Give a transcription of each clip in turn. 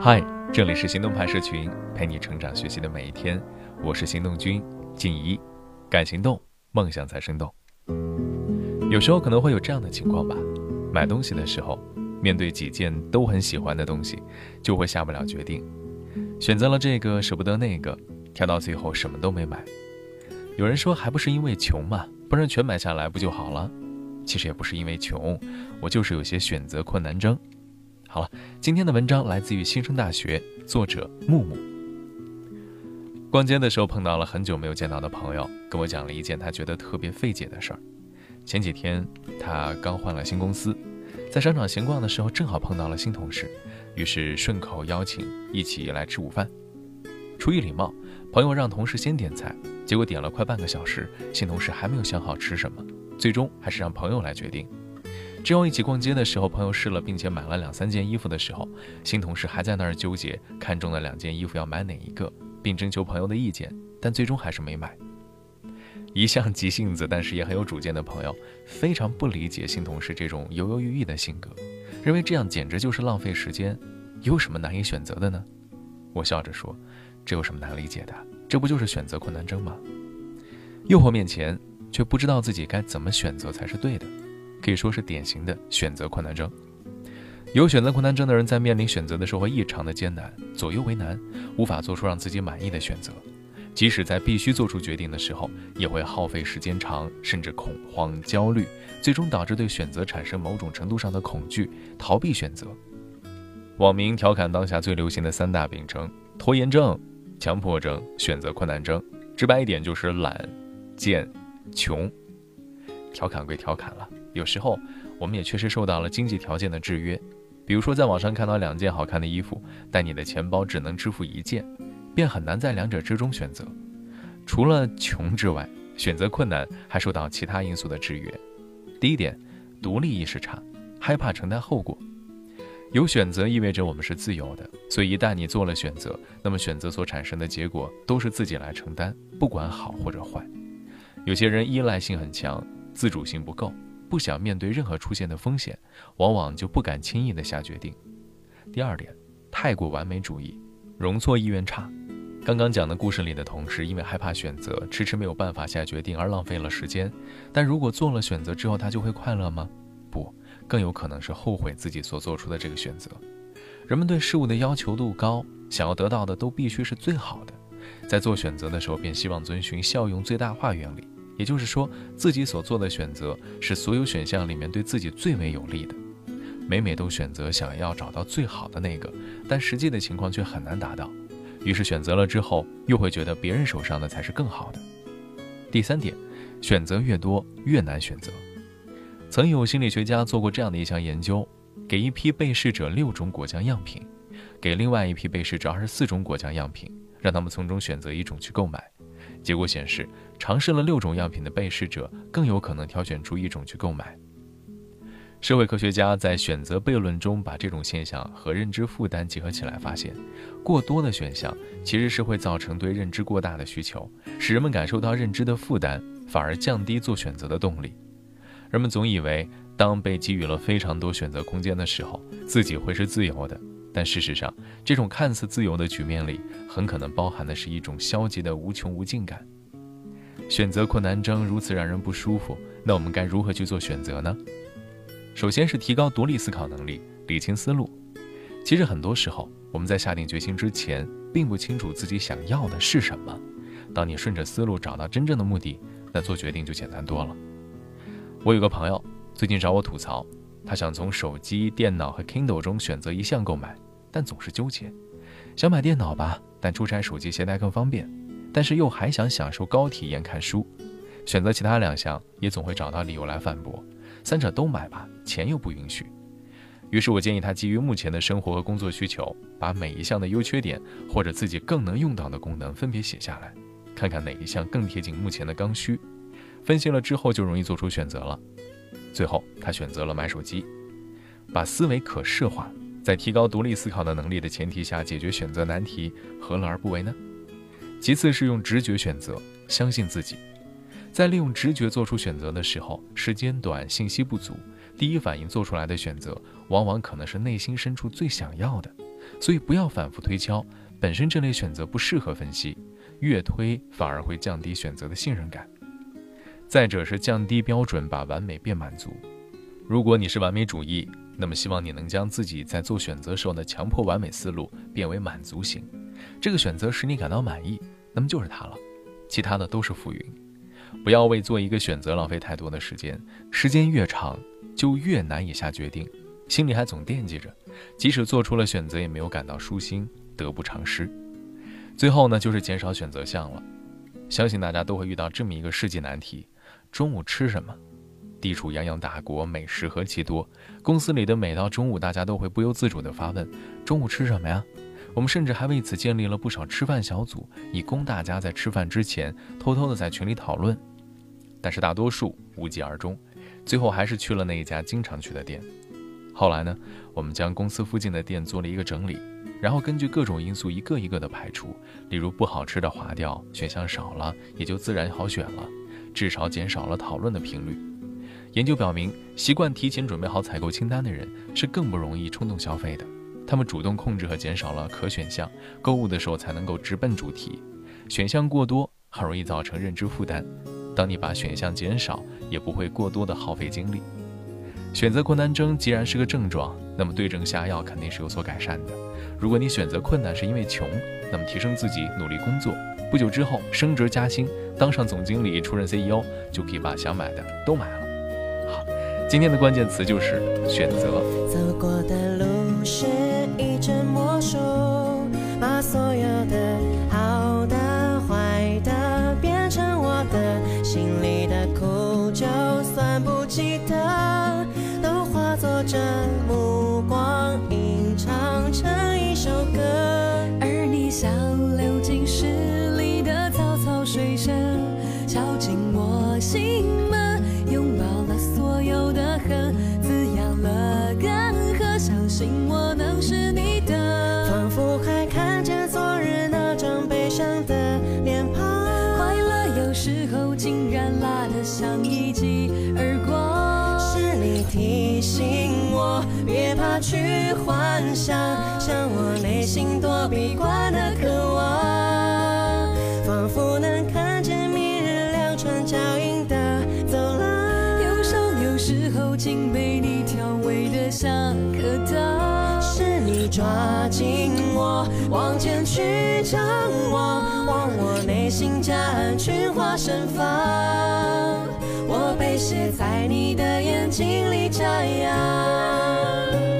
嗨，这里是行动派社群，陪你成长学习的每一天。我是行动君静怡，敢行动，梦想才生动。有时候可能会有这样的情况吧，买东西的时候，面对几件都很喜欢的东西，就会下不了决定，选择了这个舍不得那个，挑到最后什么都没买。有人说还不是因为穷嘛，不然全买下来不就好了？其实也不是因为穷，我就是有些选择困难症。好了，今天的文章来自于新生大学，作者木木。逛街的时候碰到了很久没有见到的朋友，跟我讲了一件他觉得特别费解的事儿。前几天他刚换了新公司，在商场闲逛的时候正好碰到了新同事，于是顺口邀请一起来吃午饭。出于礼貌，朋友让同事先点菜，结果点了快半个小时，新同事还没有想好吃什么，最终还是让朋友来决定。之后一起逛街的时候，朋友试了并且买了两三件衣服的时候，新同事还在那儿纠结，看中的两件衣服要买哪一个，并征求朋友的意见，但最终还是没买。一向急性子但是也很有主见的朋友，非常不理解新同事这种犹犹豫豫的性格，认为这样简直就是浪费时间。有什么难以选择的呢？我笑着说：“这有什么难理解的？这不就是选择困难症吗？诱惑面前，却不知道自己该怎么选择才是对的。”可以说是典型的选择困难症。有选择困难症的人，在面临选择的时候异常的艰难，左右为难，无法做出让自己满意的选择。即使在必须做出决定的时候，也会耗费时间长，甚至恐慌、焦虑，最终导致对选择产生某种程度上的恐惧，逃避选择。网民调侃当下最流行的三大病症：拖延症、强迫症、选择困难症。直白一点就是懒、贱、穷。调侃归调侃了。有时候，我们也确实受到了经济条件的制约，比如说在网上看到两件好看的衣服，但你的钱包只能支付一件，便很难在两者之中选择。除了穷之外，选择困难还受到其他因素的制约。第一点，独立意识差，害怕承担后果。有选择意味着我们是自由的，所以一旦你做了选择，那么选择所产生的结果都是自己来承担，不管好或者坏。有些人依赖性很强，自主性不够。不想面对任何出现的风险，往往就不敢轻易的下决定。第二点，太过完美主义，容错意愿差。刚刚讲的故事里的同事，因为害怕选择，迟迟没有办法下决定而浪费了时间。但如果做了选择之后，他就会快乐吗？不，更有可能是后悔自己所做出的这个选择。人们对事物的要求度高，想要得到的都必须是最好的，在做选择的时候便希望遵循效用最大化原理。也就是说，自己所做的选择是所有选项里面对自己最为有利的。每每都选择想要找到最好的那个，但实际的情况却很难达到。于是选择了之后，又会觉得别人手上的才是更好的。第三点，选择越多越难选择。曾有心理学家做过这样的一项研究：给一批被试者六种果酱样品，给另外一批被试者二十四种果酱样品，让他们从中选择一种去购买。结果显示，尝试了六种样品的被试者更有可能挑选出一种去购买。社会科学家在选择悖论中把这种现象和认知负担结合起来，发现，过多的选项其实是会造成对认知过大的需求，使人们感受到认知的负担，反而降低做选择的动力。人们总以为，当被给予了非常多选择空间的时候，自己会是自由的。但事实上，这种看似自由的局面里，很可能包含的是一种消极的无穷无尽感。选择困难症如此让人不舒服，那我们该如何去做选择呢？首先是提高独立思考能力，理清思路。其实很多时候，我们在下定决心之前，并不清楚自己想要的是什么。当你顺着思路找到真正的目的，那做决定就简单多了。我有个朋友最近找我吐槽。他想从手机、电脑和 Kindle 中选择一项购买，但总是纠结。想买电脑吧，但出差手机携带更方便；但是又还想享受高体验看书。选择其他两项，也总会找到理由来反驳。三者都买吧，钱又不允许。于是我建议他基于目前的生活和工作需求，把每一项的优缺点或者自己更能用到的功能分别写下来，看看哪一项更贴近目前的刚需。分析了之后，就容易做出选择了。最后，他选择了买手机，把思维可视化，在提高独立思考的能力的前提下解决选择难题，何乐而不为呢？其次是用直觉选择，相信自己，在利用直觉做出选择的时候，时间短，信息不足，第一反应做出来的选择，往往可能是内心深处最想要的，所以不要反复推敲，本身这类选择不适合分析，越推反而会降低选择的信任感。再者是降低标准，把完美变满足。如果你是完美主义，那么希望你能将自己在做选择时候的强迫完美思路变为满足型。这个选择使你感到满意，那么就是它了，其他的都是浮云。不要为做一个选择浪费太多的时间，时间越长就越难以下决定，心里还总惦记着，即使做出了选择也没有感到舒心，得不偿失。最后呢，就是减少选择项了。相信大家都会遇到这么一个世纪难题。中午吃什么？地处泱泱大国，美食何其多。公司里的每到中午，大家都会不由自主地发问：中午吃什么呀？我们甚至还为此建立了不少吃饭小组，以供大家在吃饭之前偷偷地在群里讨论。但是大多数无疾而终，最后还是去了那一家经常去的店。后来呢，我们将公司附近的店做了一个整理，然后根据各种因素一个一个的排除，例如不好吃的划掉，选项少了，也就自然好选了。至少减少了讨论的频率。研究表明，习惯提前准备好采购清单的人是更不容易冲动消费的。他们主动控制和减少了可选项，购物的时候才能够直奔主题。选项过多很容易造成认知负担。当你把选项减少，也不会过多的耗费精力。选择困难症既然是个症状，那么对症下药肯定是有所改善的。如果你选择困难是因为穷，那么提升自己，努力工作。不久之后升职加薪，当上总经理，出任 CEO，就可以把想买的都买了。好，今天的关键词就是选择。走过的路是一阵魔术，把所有怕去幻想，像我内心躲避惯的渴望，仿佛能看见明日两串脚印的走廊。忧伤有时候竟被你调味的像可糖，是你抓紧我往前去张望。望我内心夹岸群花盛放，我被写在你的眼睛里眨呀。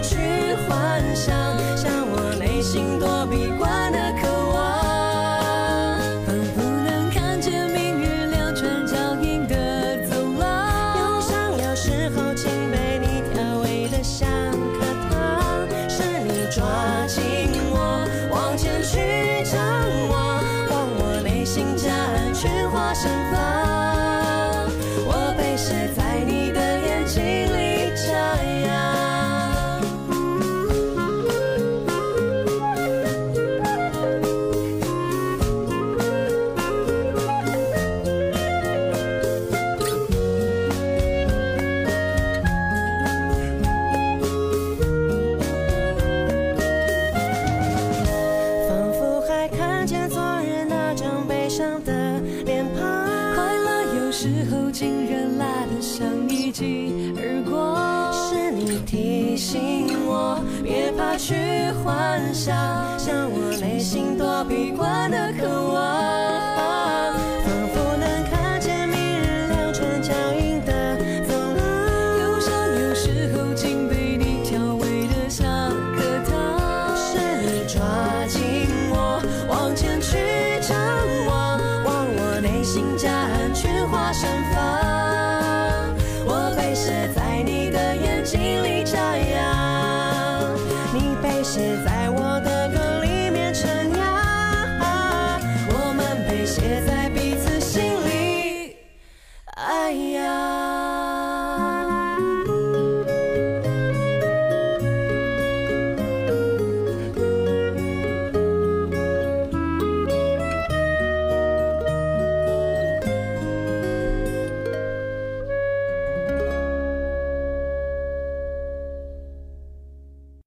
去幻想，像我内心躲避关的渴望，仿佛能看见明运两串脚印的走廊。忧伤有时候竟被你调味的像颗糖，是你抓紧我，往前去张望。去幻想像我内心躲避惯的渴望。